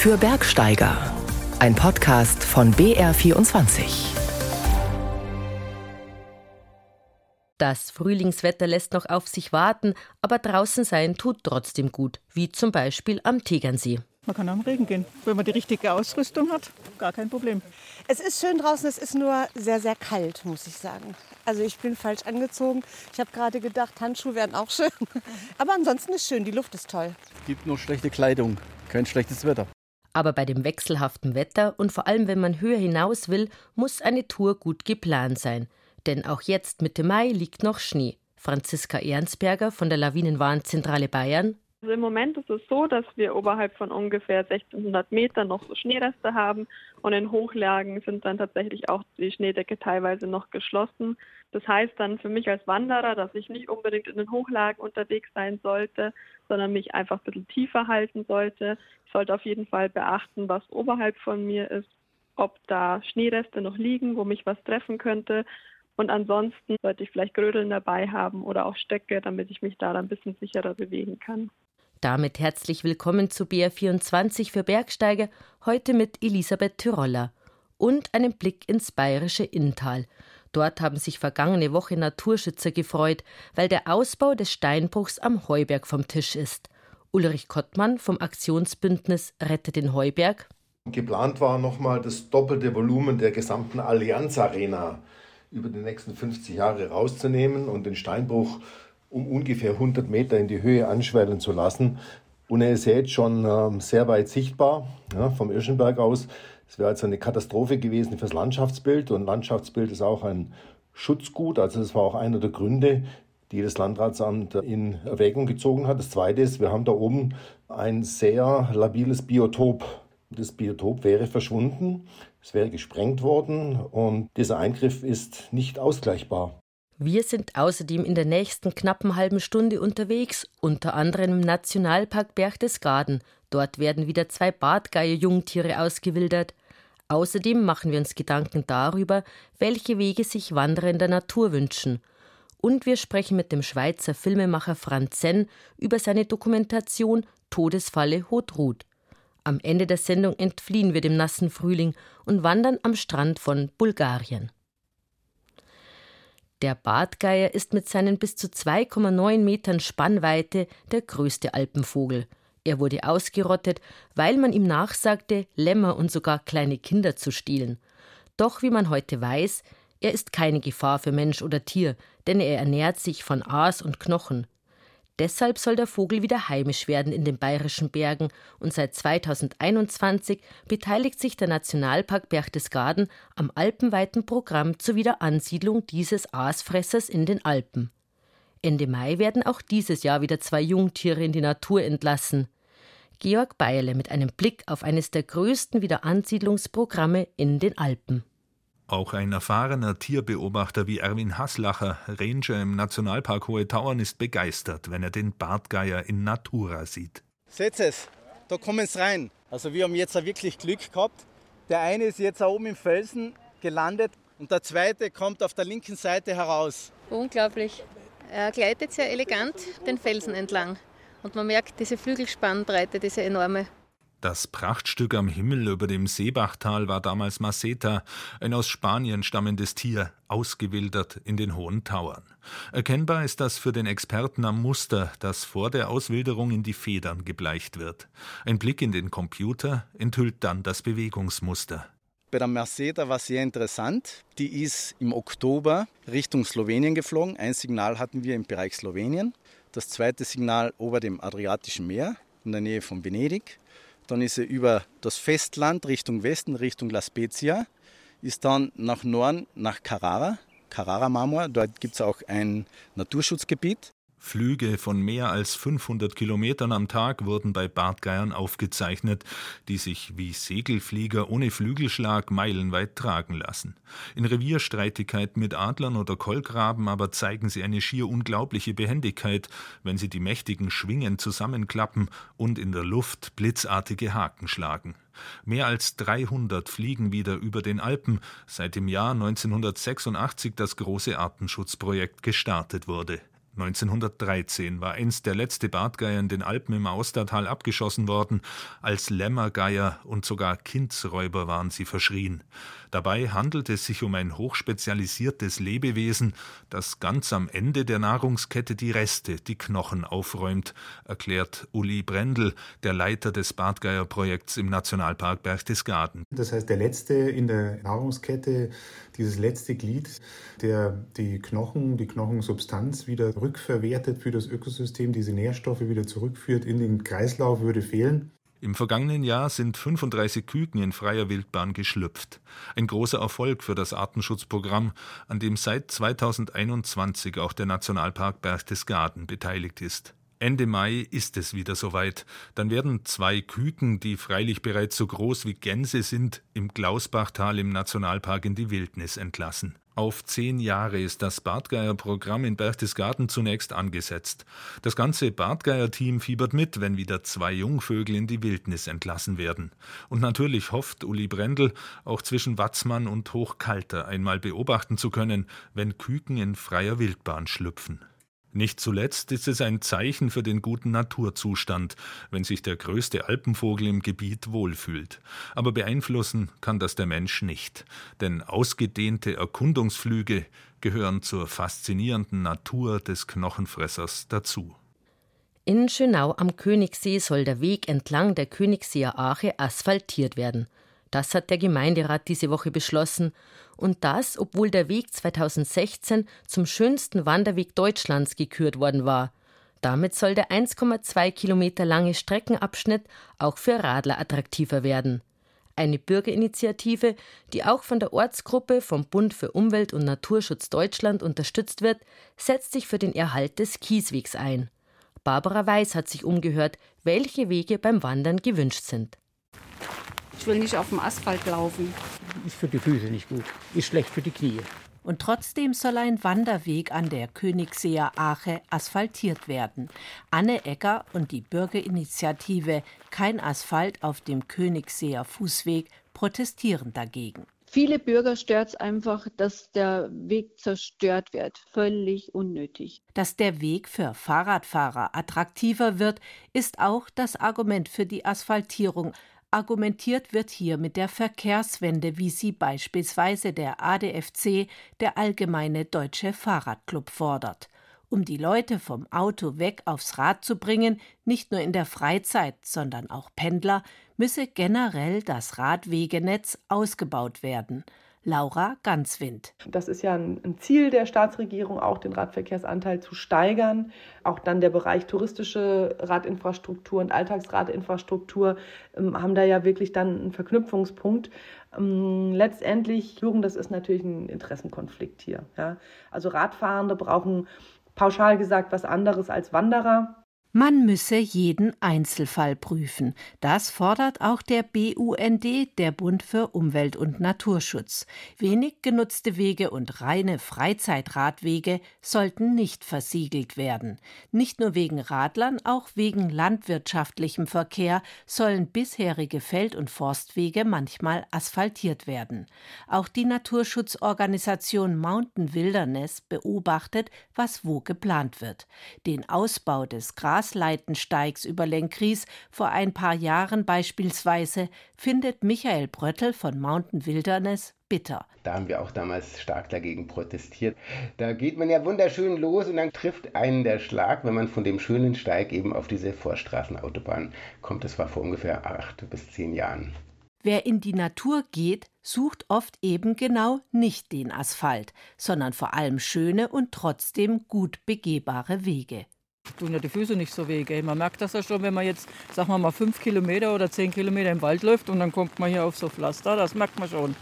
für Bergsteiger. Ein Podcast von BR24. Das Frühlingswetter lässt noch auf sich warten, aber draußen sein tut trotzdem gut, wie zum Beispiel am Tegernsee. Man kann auch im Regen gehen, wenn man die richtige Ausrüstung hat. Gar kein Problem. Es ist schön draußen, es ist nur sehr, sehr kalt, muss ich sagen. Also ich bin falsch angezogen. Ich habe gerade gedacht, Handschuhe wären auch schön. Aber ansonsten ist schön, die Luft ist toll. Es gibt nur schlechte Kleidung, kein schlechtes Wetter. Aber bei dem wechselhaften Wetter und vor allem wenn man höher hinaus will, muss eine Tour gut geplant sein. Denn auch jetzt Mitte Mai liegt noch Schnee. Franziska Ehrensberger von der Lawinenwarnzentrale Bayern also Im Moment ist es so, dass wir oberhalb von ungefähr 1600 Metern noch so Schneereste haben und in Hochlagen sind dann tatsächlich auch die Schneedecke teilweise noch geschlossen. Das heißt dann für mich als Wanderer, dass ich nicht unbedingt in den Hochlagen unterwegs sein sollte, sondern mich einfach ein bisschen tiefer halten sollte. Ich sollte auf jeden Fall beachten, was oberhalb von mir ist, ob da Schneereste noch liegen, wo mich was treffen könnte. Und ansonsten sollte ich vielleicht Grödeln dabei haben oder auch Stöcke, damit ich mich da dann ein bisschen sicherer bewegen kann. Damit herzlich willkommen zu BR24 für Bergsteiger, heute mit Elisabeth Tyroller und einem Blick ins bayerische Inntal. Dort haben sich vergangene Woche Naturschützer gefreut, weil der Ausbau des Steinbruchs am Heuberg vom Tisch ist. Ulrich Kottmann vom Aktionsbündnis Rettet den Heuberg. Geplant war nochmal das doppelte Volumen der gesamten Allianz Arena über die nächsten 50 Jahre rauszunehmen und den Steinbruch um ungefähr 100 Meter in die Höhe anschwellen zu lassen. Und er ist jetzt schon ähm, sehr weit sichtbar ja, vom Irschenberg aus. Es wäre also eine Katastrophe gewesen fürs Landschaftsbild. Und Landschaftsbild ist auch ein Schutzgut. Also das war auch einer der Gründe, die das Landratsamt in Erwägung gezogen hat. Das Zweite ist, wir haben da oben ein sehr labiles Biotop. Das Biotop wäre verschwunden, es wäre gesprengt worden und dieser Eingriff ist nicht ausgleichbar. Wir sind außerdem in der nächsten knappen halben Stunde unterwegs, unter anderem im Nationalpark Berchtesgaden. Dort werden wieder zwei Bartgeier-Jungtiere ausgewildert. Außerdem machen wir uns Gedanken darüber, welche Wege sich Wanderer in der Natur wünschen. Und wir sprechen mit dem Schweizer Filmemacher Franz Zenn über seine Dokumentation Todesfalle Hotrud. Am Ende der Sendung entfliehen wir dem nassen Frühling und wandern am Strand von Bulgarien. Der Bartgeier ist mit seinen bis zu 2,9 Metern Spannweite der größte Alpenvogel. Er wurde ausgerottet, weil man ihm nachsagte, Lämmer und sogar kleine Kinder zu stehlen. Doch wie man heute weiß, er ist keine Gefahr für Mensch oder Tier, denn er ernährt sich von Aas und Knochen. Deshalb soll der Vogel wieder heimisch werden in den bayerischen Bergen und seit 2021 beteiligt sich der Nationalpark Berchtesgaden am alpenweiten Programm zur Wiederansiedlung dieses Aasfressers in den Alpen. Ende Mai werden auch dieses Jahr wieder zwei Jungtiere in die Natur entlassen. Georg Beierle mit einem Blick auf eines der größten Wiederansiedlungsprogramme in den Alpen. Auch ein erfahrener Tierbeobachter wie Erwin Haslacher, Ranger im Nationalpark Hohe Tauern, ist begeistert, wenn er den Bartgeier in Natura sieht. Seht es, da kommen sie rein. Also wir haben jetzt wirklich Glück gehabt. Der eine ist jetzt oben im Felsen gelandet und der zweite kommt auf der linken Seite heraus. Unglaublich. Er gleitet sehr elegant den Felsen entlang. Und man merkt diese Flügelspannbreite, diese enorme. Das Prachtstück am Himmel über dem Seebachtal war damals Maceta, ein aus Spanien stammendes Tier, ausgewildert in den hohen Tauern. Erkennbar ist das für den Experten am Muster, das vor der Auswilderung in die Federn gebleicht wird. Ein Blick in den Computer enthüllt dann das Bewegungsmuster. Bei der Merceda war sehr interessant. Die ist im Oktober Richtung Slowenien geflogen. Ein Signal hatten wir im Bereich Slowenien. Das zweite Signal ober dem Adriatischen Meer in der Nähe von Venedig. Dann ist er über das Festland Richtung Westen, Richtung La Spezia, ist dann nach Norden nach Carrara, Carrara Marmor. Dort gibt es auch ein Naturschutzgebiet. Flüge von mehr als 500 Kilometern am Tag wurden bei Bartgeiern aufgezeichnet, die sich wie Segelflieger ohne Flügelschlag meilenweit tragen lassen. In Revierstreitigkeiten mit Adlern oder Kolkraben aber zeigen sie eine schier unglaubliche Behendigkeit, wenn sie die mächtigen Schwingen zusammenklappen und in der Luft blitzartige Haken schlagen. Mehr als 300 fliegen wieder über den Alpen, seit im Jahr 1986 das große Artenschutzprojekt gestartet wurde. 1913 war einst der letzte Bartgeier in den Alpen im Austertal abgeschossen worden. Als Lämmergeier und sogar Kindsräuber waren sie verschrien. Dabei handelt es sich um ein hochspezialisiertes Lebewesen, das ganz am Ende der Nahrungskette die Reste, die Knochen aufräumt, erklärt Uli Brendel, der Leiter des Bartgeierprojekts im Nationalpark Berchtesgaden. Das heißt, der letzte in der Nahrungskette, dieses letzte Glied, der die Knochen, die Knochensubstanz wieder rückverwertet für das Ökosystem, diese Nährstoffe wieder zurückführt in den Kreislauf, würde fehlen. Im vergangenen Jahr sind 35 Küken in freier Wildbahn geschlüpft. Ein großer Erfolg für das Artenschutzprogramm, an dem seit 2021 auch der Nationalpark Berchtesgaden beteiligt ist. Ende Mai ist es wieder soweit. Dann werden zwei Küken, die freilich bereits so groß wie Gänse sind, im Glausbachtal im Nationalpark in die Wildnis entlassen. Auf zehn Jahre ist das Bartgeier-Programm in Berchtesgaden zunächst angesetzt. Das ganze Bartgeier-Team fiebert mit, wenn wieder zwei Jungvögel in die Wildnis entlassen werden. Und natürlich hofft Uli Brendel, auch zwischen Watzmann und Hochkalter einmal beobachten zu können, wenn Küken in freier Wildbahn schlüpfen. Nicht zuletzt ist es ein Zeichen für den guten Naturzustand, wenn sich der größte Alpenvogel im Gebiet wohlfühlt. Aber beeinflussen kann das der Mensch nicht, denn ausgedehnte Erkundungsflüge gehören zur faszinierenden Natur des Knochenfressers dazu. In Schönau am Königssee soll der Weg entlang der Königsseer Ache asphaltiert werden. Das hat der Gemeinderat diese Woche beschlossen. Und das, obwohl der Weg 2016 zum schönsten Wanderweg Deutschlands gekürt worden war. Damit soll der 1,2 Kilometer lange Streckenabschnitt auch für Radler attraktiver werden. Eine Bürgerinitiative, die auch von der Ortsgruppe vom Bund für Umwelt und Naturschutz Deutschland unterstützt wird, setzt sich für den Erhalt des Kieswegs ein. Barbara Weiß hat sich umgehört, welche Wege beim Wandern gewünscht sind. Ich will nicht auf dem Asphalt laufen. Ist für die Füße nicht gut. Ist schlecht für die Knie. Und trotzdem soll ein Wanderweg an der Königseer Ache asphaltiert werden. Anne Ecker und die Bürgerinitiative Kein Asphalt auf dem Königseer Fußweg protestieren dagegen. Viele Bürger stört es einfach, dass der Weg zerstört wird. Völlig unnötig. Dass der Weg für Fahrradfahrer attraktiver wird, ist auch das Argument für die Asphaltierung. Argumentiert wird hier mit der Verkehrswende, wie sie beispielsweise der ADFC, der Allgemeine Deutsche Fahrradclub, fordert. Um die Leute vom Auto weg aufs Rad zu bringen, nicht nur in der Freizeit, sondern auch Pendler, müsse generell das Radwegenetz ausgebaut werden. Laura Ganzwind. Das ist ja ein Ziel der Staatsregierung, auch den Radverkehrsanteil zu steigern. Auch dann der Bereich touristische Radinfrastruktur und Alltagsradinfrastruktur ähm, haben da ja wirklich dann einen Verknüpfungspunkt. Ähm, letztendlich, Jugend, das ist natürlich ein Interessenkonflikt hier. Ja. Also Radfahrende brauchen pauschal gesagt was anderes als Wanderer. Man müsse jeden Einzelfall prüfen. Das fordert auch der BUND, der Bund für Umwelt und Naturschutz. Wenig genutzte Wege und reine Freizeitradwege sollten nicht versiegelt werden. Nicht nur wegen Radlern, auch wegen landwirtschaftlichem Verkehr sollen bisherige Feld- und Forstwege manchmal asphaltiert werden. Auch die Naturschutzorganisation Mountain Wilderness beobachtet, was wo geplant wird. Den Ausbau des Gras Grasleitensteigs über Lenkries vor ein paar Jahren beispielsweise findet Michael Bröttel von Mountain Wilderness bitter. Da haben wir auch damals stark dagegen protestiert. Da geht man ja wunderschön los und dann trifft einen der Schlag, wenn man von dem schönen Steig eben auf diese Vorstraßenautobahn kommt. Das war vor ungefähr acht bis zehn Jahren. Wer in die Natur geht, sucht oft eben genau nicht den Asphalt, sondern vor allem schöne und trotzdem gut begehbare Wege tun ja die Füße nicht so weh. Gell? Man merkt das ja schon, wenn man jetzt, sagen wir mal, fünf Kilometer oder zehn Kilometer im Wald läuft und dann kommt man hier auf so Pflaster, das merkt man schon.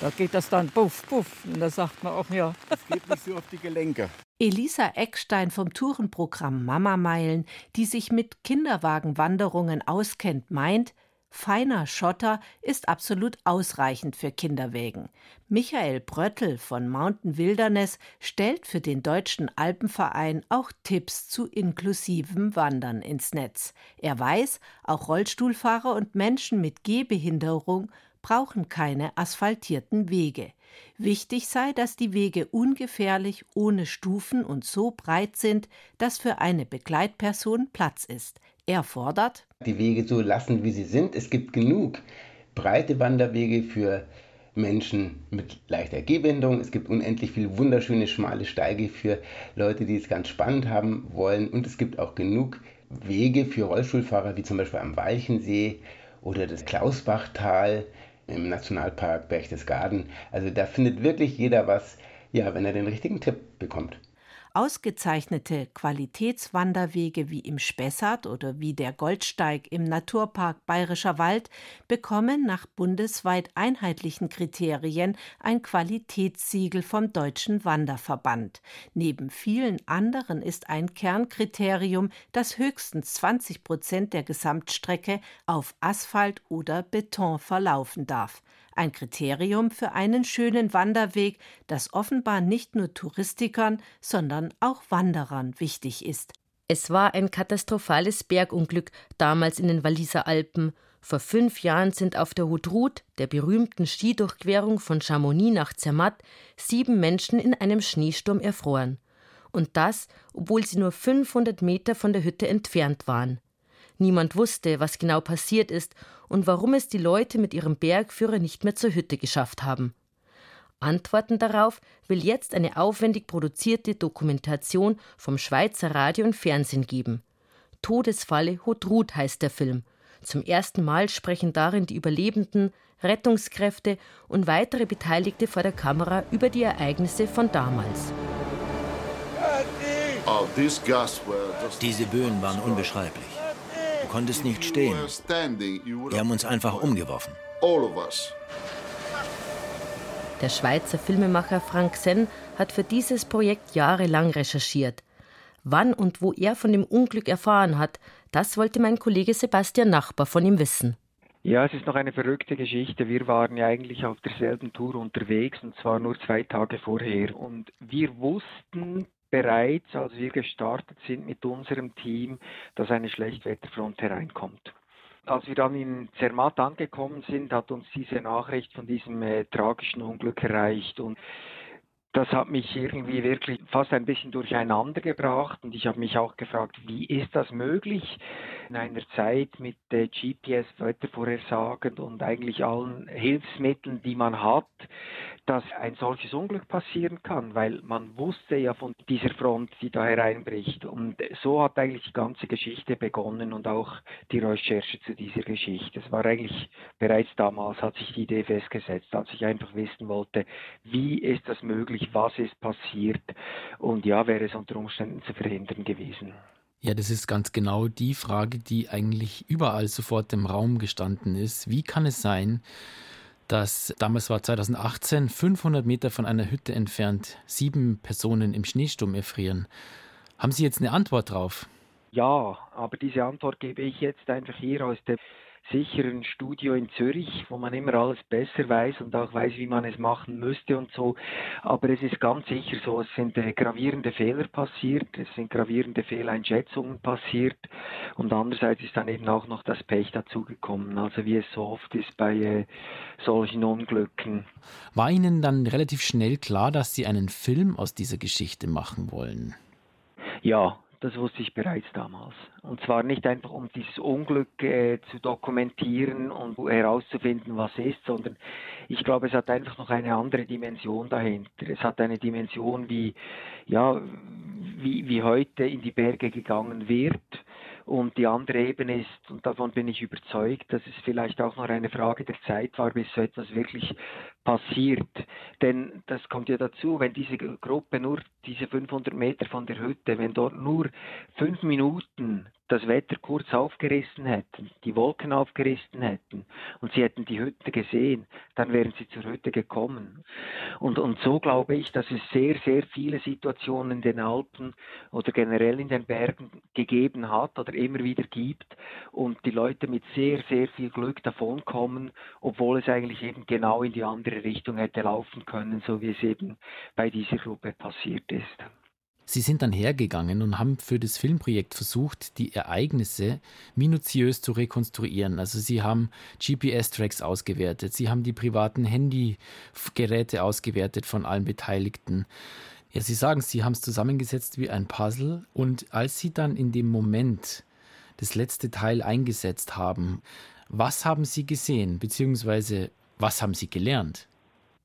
Da geht das dann puff, puff. Und da sagt man auch, ja. Das geht nicht so auf die Gelenke. Elisa Eckstein vom Tourenprogramm Mama Meilen, die sich mit Kinderwagenwanderungen auskennt, meint, Feiner Schotter ist absolut ausreichend für Kinderwägen. Michael Bröttl von Mountain Wilderness stellt für den Deutschen Alpenverein auch Tipps zu inklusivem Wandern ins Netz. Er weiß, auch Rollstuhlfahrer und Menschen mit Gehbehinderung brauchen keine asphaltierten Wege. Wichtig sei, dass die Wege ungefährlich, ohne Stufen und so breit sind, dass für eine Begleitperson Platz ist. Er fordert, die Wege so lassen, wie sie sind. Es gibt genug breite Wanderwege für Menschen mit leichter Gehbehinderung. Es gibt unendlich viele wunderschöne schmale Steige für Leute, die es ganz spannend haben wollen. Und es gibt auch genug Wege für Rollstuhlfahrer, wie zum Beispiel am Walchensee oder das Klausbachtal im Nationalpark Berchtesgaden. Also da findet wirklich jeder was, ja, wenn er den richtigen Tipp bekommt. Ausgezeichnete Qualitätswanderwege wie im Spessart oder wie der Goldsteig im Naturpark Bayerischer Wald bekommen nach bundesweit einheitlichen Kriterien ein Qualitätssiegel vom Deutschen Wanderverband. Neben vielen anderen ist ein Kernkriterium, dass höchstens 20 Prozent der Gesamtstrecke auf Asphalt oder Beton verlaufen darf ein Kriterium für einen schönen Wanderweg, das offenbar nicht nur Touristikern, sondern auch Wanderern wichtig ist. Es war ein katastrophales Bergunglück damals in den Walliser Alpen. Vor fünf Jahren sind auf der Haute Route, der berühmten Skidurchquerung von Chamonix nach Zermatt, sieben Menschen in einem Schneesturm erfroren. Und das, obwohl sie nur 500 Meter von der Hütte entfernt waren. Niemand wusste, was genau passiert ist und warum es die Leute mit ihrem Bergführer nicht mehr zur Hütte geschafft haben. Antworten darauf will jetzt eine aufwendig produzierte Dokumentation vom Schweizer Radio und Fernsehen geben. Todesfalle Hotrud heißt der Film. Zum ersten Mal sprechen darin die Überlebenden, Rettungskräfte und weitere Beteiligte vor der Kamera über die Ereignisse von damals. Diese Böen waren unbeschreiblich konntest nicht stehen. Die haben uns einfach umgeworfen. Der Schweizer Filmemacher Frank Senn hat für dieses Projekt jahrelang recherchiert. Wann und wo er von dem Unglück erfahren hat, das wollte mein Kollege Sebastian Nachbar von ihm wissen. Ja, es ist noch eine verrückte Geschichte. Wir waren ja eigentlich auf derselben Tour unterwegs und zwar nur zwei Tage vorher. Und wir wussten bereits, als wir gestartet sind mit unserem Team, dass eine Schlechtwetterfront hereinkommt. Als wir dann in Zermatt angekommen sind, hat uns diese Nachricht von diesem äh, tragischen Unglück erreicht und das hat mich irgendwie wirklich fast ein bisschen durcheinander gebracht und ich habe mich auch gefragt, wie ist das möglich in einer Zeit mit GPS, Wettervorhersagen und eigentlich allen Hilfsmitteln, die man hat, dass ein solches Unglück passieren kann, weil man wusste ja von dieser Front, die da hereinbricht. Und so hat eigentlich die ganze Geschichte begonnen und auch die Recherche zu dieser Geschichte. Es war eigentlich bereits damals, hat sich die Idee festgesetzt, als ich einfach wissen wollte, wie ist das möglich, was ist passiert und ja, wäre es unter Umständen zu verhindern gewesen. Ja, das ist ganz genau die Frage, die eigentlich überall sofort im Raum gestanden ist. Wie kann es sein, dass damals war 2018 500 Meter von einer Hütte entfernt sieben Personen im Schneesturm erfrieren. Haben Sie jetzt eine Antwort drauf? Ja, aber diese Antwort gebe ich jetzt einfach hier aus der sicheren Studio in Zürich, wo man immer alles besser weiß und auch weiß, wie man es machen müsste und so. Aber es ist ganz sicher so, es sind äh, gravierende Fehler passiert, es sind gravierende Fehleinschätzungen passiert und andererseits ist dann eben auch noch das Pech dazugekommen, also wie es so oft ist bei äh, solchen Unglücken. War Ihnen dann relativ schnell klar, dass Sie einen Film aus dieser Geschichte machen wollen? Ja, das wusste ich bereits damals. Und zwar nicht einfach, um dieses Unglück äh, zu dokumentieren und herauszufinden, was ist, sondern ich glaube, es hat einfach noch eine andere Dimension dahinter. Es hat eine Dimension, wie, ja, wie, wie heute in die Berge gegangen wird und die andere Ebene ist, und davon bin ich überzeugt, dass es vielleicht auch noch eine Frage der Zeit war, bis so etwas wirklich passiert. Denn das kommt ja dazu, wenn diese Gruppe nur diese 500 Meter von der Hütte, wenn dort nur fünf Minuten das Wetter kurz aufgerissen hätten, die Wolken aufgerissen hätten und sie hätten die Hütte gesehen, dann wären sie zur Hütte gekommen. Und, und so glaube ich, dass es sehr, sehr viele Situationen in den Alpen oder generell in den Bergen gegeben hat oder immer wieder gibt und die Leute mit sehr, sehr viel Glück davonkommen, obwohl es eigentlich eben genau in die andere Richtung hätte laufen können, so wie es eben bei dieser Gruppe passiert ist. Sie sind dann hergegangen und haben für das Filmprojekt versucht, die Ereignisse minutiös zu rekonstruieren. Also Sie haben GPS-Tracks ausgewertet, Sie haben die privaten Handygeräte ausgewertet von allen Beteiligten. Ja, Sie sagen, Sie haben es zusammengesetzt wie ein Puzzle und als Sie dann in dem Moment das letzte Teil eingesetzt haben, was haben Sie gesehen, beziehungsweise was haben Sie gelernt?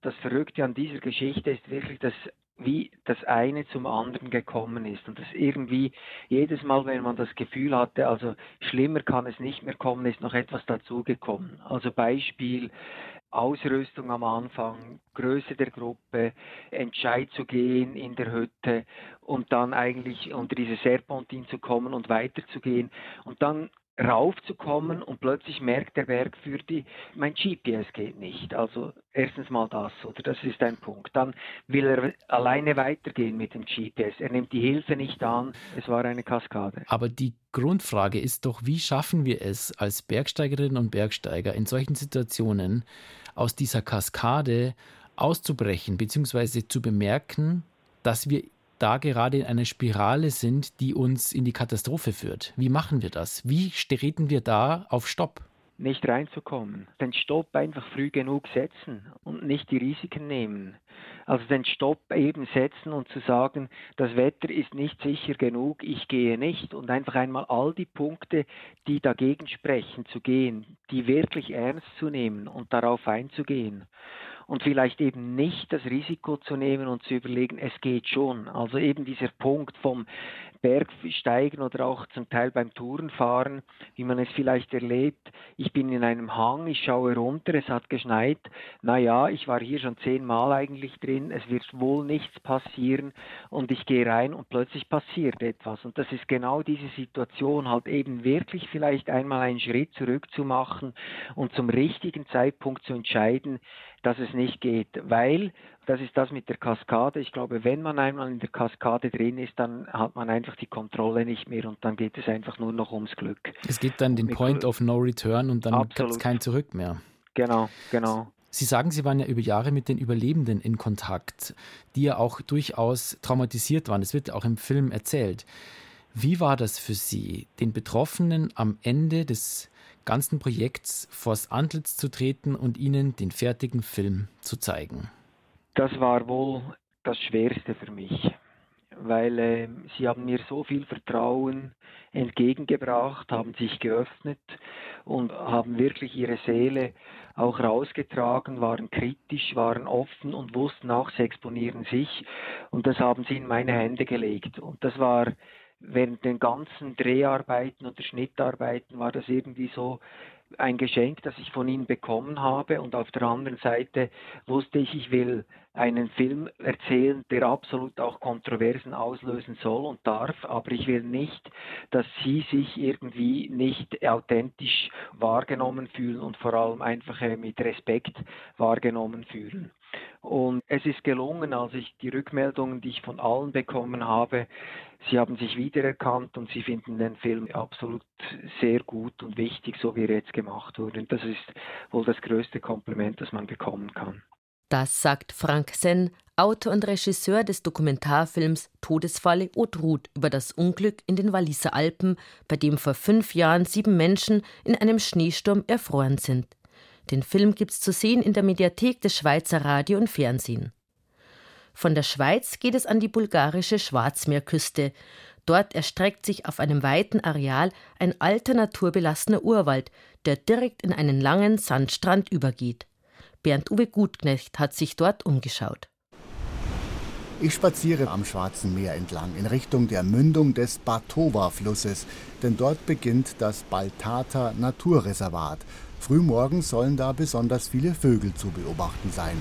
Das Verrückte an dieser Geschichte ist wirklich, dass wie das eine zum anderen gekommen ist und dass irgendwie jedes Mal, wenn man das Gefühl hatte, also schlimmer kann es nicht mehr kommen, ist noch etwas dazugekommen. Also Beispiel Ausrüstung am Anfang, Größe der Gruppe, Entscheid zu gehen in der Hütte und dann eigentlich unter diese Serpentin zu kommen und weiterzugehen und dann raufzukommen und plötzlich merkt der Bergführer, mein GPS geht nicht. Also erstens mal das, oder das ist ein Punkt. Dann will er alleine weitergehen mit dem GPS. Er nimmt die Hilfe nicht an. Es war eine Kaskade. Aber die Grundfrage ist doch, wie schaffen wir es als Bergsteigerinnen und Bergsteiger in solchen Situationen aus dieser Kaskade auszubrechen, beziehungsweise zu bemerken, dass wir da gerade in einer Spirale sind, die uns in die Katastrophe führt. Wie machen wir das? Wie treten wir da auf Stopp? Nicht reinzukommen. Den Stopp einfach früh genug setzen und nicht die Risiken nehmen. Also den Stopp eben setzen und zu sagen, das Wetter ist nicht sicher genug, ich gehe nicht und einfach einmal all die Punkte, die dagegen sprechen, zu gehen, die wirklich ernst zu nehmen und darauf einzugehen und vielleicht eben nicht das Risiko zu nehmen und zu überlegen, es geht schon. Also eben dieser Punkt vom Bergsteigen oder auch zum Teil beim Tourenfahren, wie man es vielleicht erlebt. Ich bin in einem Hang, ich schaue runter, es hat geschneit. Naja, ich war hier schon zehnmal eigentlich drin, es wird wohl nichts passieren und ich gehe rein und plötzlich passiert etwas. Und das ist genau diese Situation, halt eben wirklich vielleicht einmal einen Schritt zurück zu machen und zum richtigen Zeitpunkt zu entscheiden, dass es nicht geht, weil das ist das mit der Kaskade. Ich glaube, wenn man einmal in der Kaskade drin ist, dann hat man einfach die Kontrolle nicht mehr und dann geht es einfach nur noch ums Glück. Es gibt dann den Point of No Return und dann gibt es kein Zurück mehr. Genau, genau. Sie sagen, Sie waren ja über Jahre mit den Überlebenden in Kontakt, die ja auch durchaus traumatisiert waren. Das wird auch im Film erzählt. Wie war das für Sie, den Betroffenen am Ende des ganzen Projekts vors Antlitz zu treten und ihnen den fertigen Film zu zeigen? Das war wohl das Schwerste für mich, weil äh, sie haben mir so viel Vertrauen entgegengebracht, haben sich geöffnet und haben wirklich ihre Seele auch rausgetragen, waren kritisch, waren offen und wussten auch, sie exponieren sich. Und das haben sie in meine Hände gelegt. Und das war während den ganzen Dreharbeiten oder Schnittarbeiten war das irgendwie so ein Geschenk, das ich von ihnen bekommen habe. Und auf der anderen Seite wusste ich, ich will einen Film erzählen, der absolut auch Kontroversen auslösen soll und darf, aber ich will nicht, dass sie sich irgendwie nicht authentisch wahrgenommen fühlen und vor allem einfach äh, mit Respekt wahrgenommen fühlen. Und es ist gelungen, als ich die Rückmeldungen, die ich von allen bekommen habe, sie haben sich wiedererkannt und sie finden den Film absolut sehr gut und wichtig, so wie er jetzt gemacht wurde. Und das ist wohl das größte Kompliment, das man bekommen kann. Das sagt Frank Senn, Autor und Regisseur des Dokumentarfilms Todesfalle Haute über das Unglück in den Walliser Alpen, bei dem vor fünf Jahren sieben Menschen in einem Schneesturm erfroren sind. Den Film gibt's zu sehen in der Mediathek des Schweizer Radio und Fernsehen. Von der Schweiz geht es an die bulgarische Schwarzmeerküste. Dort erstreckt sich auf einem weiten Areal ein alter naturbelassener Urwald, der direkt in einen langen Sandstrand übergeht. Bernd Uwe Gutknecht hat sich dort umgeschaut. Ich spaziere am Schwarzen Meer entlang in Richtung der Mündung des Batova-Flusses, denn dort beginnt das Baltata Naturreservat, Frühmorgens sollen da besonders viele Vögel zu beobachten sein.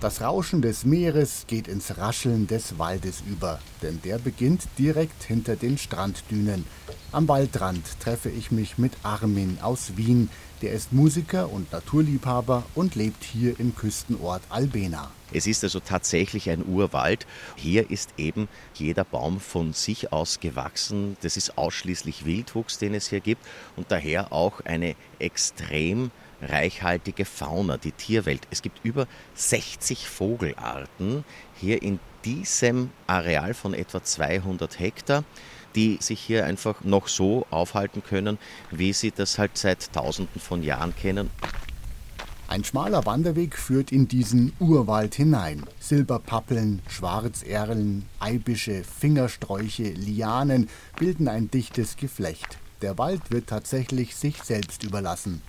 Das Rauschen des Meeres geht ins Rascheln des Waldes über, denn der beginnt direkt hinter den Stranddünen. Am Waldrand treffe ich mich mit Armin aus Wien, der ist Musiker und Naturliebhaber und lebt hier im Küstenort Albena. Es ist also tatsächlich ein Urwald. Hier ist eben jeder Baum von sich aus gewachsen. Das ist ausschließlich Wildwuchs, den es hier gibt und daher auch eine extrem reichhaltige Fauna, die Tierwelt. Es gibt über 60 Vogelarten hier in diesem Areal von etwa 200 Hektar die sich hier einfach noch so aufhalten können, wie sie das halt seit Tausenden von Jahren kennen. Ein schmaler Wanderweg führt in diesen Urwald hinein. Silberpappeln, Schwarzerlen, Eibische, Fingersträuche, Lianen bilden ein dichtes Geflecht. Der Wald wird tatsächlich sich selbst überlassen.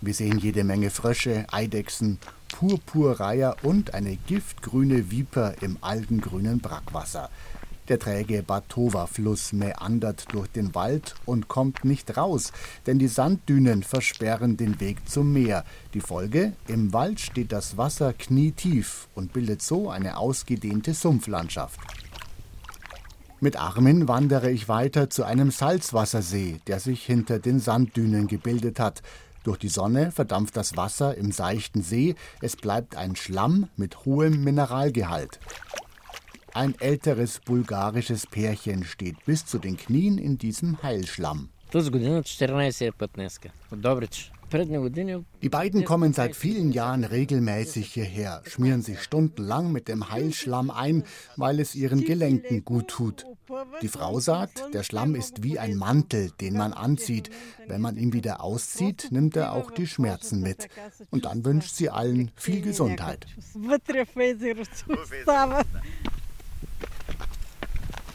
Wir sehen jede Menge Frösche, Eidechsen, Purpurreiher und eine giftgrüne Viper im algengrünen Brackwasser. Der träge Batova-Fluss meandert durch den Wald und kommt nicht raus, denn die Sanddünen versperren den Weg zum Meer. Die Folge? Im Wald steht das Wasser knietief und bildet so eine ausgedehnte Sumpflandschaft. Mit Armin wandere ich weiter zu einem Salzwassersee, der sich hinter den Sanddünen gebildet hat. Durch die Sonne verdampft das Wasser im seichten See, es bleibt ein Schlamm mit hohem Mineralgehalt. Ein älteres bulgarisches Pärchen steht bis zu den Knien in diesem Heilschlamm. Die beiden kommen seit vielen Jahren regelmäßig hierher, schmieren sich stundenlang mit dem Heilschlamm ein, weil es ihren Gelenken gut tut. Die Frau sagt, der Schlamm ist wie ein Mantel, den man anzieht. Wenn man ihn wieder auszieht, nimmt er auch die Schmerzen mit. Und dann wünscht sie allen viel Gesundheit.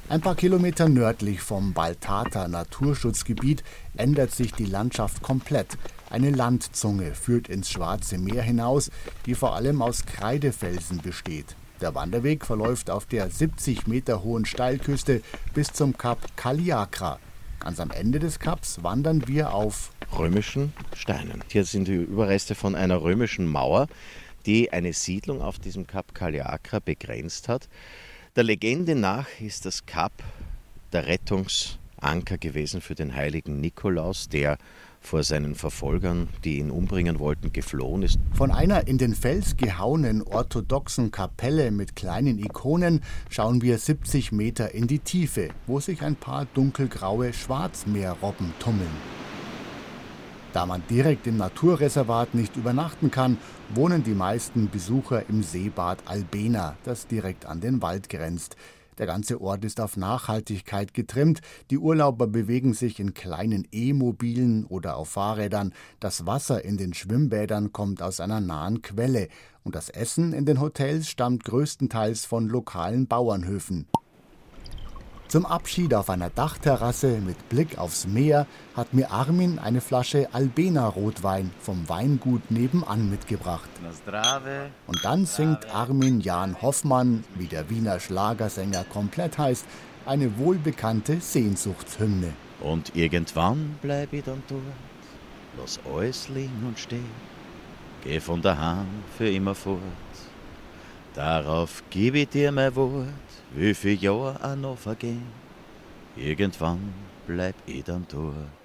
Ein paar Kilometer nördlich vom Baltata Naturschutzgebiet ändert sich die Landschaft komplett. Eine Landzunge führt ins Schwarze Meer hinaus, die vor allem aus Kreidefelsen besteht. Der Wanderweg verläuft auf der 70 Meter hohen Steilküste bis zum Kap Kaliakra. Ganz am Ende des Kaps wandern wir auf römischen Steinen. Hier sind die Überreste von einer römischen Mauer, die eine Siedlung auf diesem Kap Kaliakra begrenzt hat. Der Legende nach ist das Kap der Rettungsanker gewesen für den heiligen Nikolaus, der vor seinen Verfolgern, die ihn umbringen wollten, geflohen ist. Von einer in den Fels gehauenen orthodoxen Kapelle mit kleinen Ikonen schauen wir 70 Meter in die Tiefe, wo sich ein paar dunkelgraue Schwarzmeerrobben tummeln. Da man direkt im Naturreservat nicht übernachten kann, wohnen die meisten Besucher im Seebad Albena, das direkt an den Wald grenzt. Der ganze Ort ist auf Nachhaltigkeit getrimmt. Die Urlauber bewegen sich in kleinen E-Mobilen oder auf Fahrrädern. Das Wasser in den Schwimmbädern kommt aus einer nahen Quelle. Und das Essen in den Hotels stammt größtenteils von lokalen Bauernhöfen. Zum Abschied auf einer Dachterrasse mit Blick aufs Meer hat mir Armin eine Flasche Albena-Rotwein vom Weingut nebenan mitgebracht. Und dann singt Armin Jan Hoffmann, wie der Wiener Schlagersänger komplett heißt, eine wohlbekannte Sehnsuchtshymne. Und irgendwann bleib ich dann dort, lass alles liegen und stehen, geh von daheim für immer fort. Darauf gebe ich dir mein Wort wie viele Jahre auch noch vergehen, irgendwann bleib ich dann dort.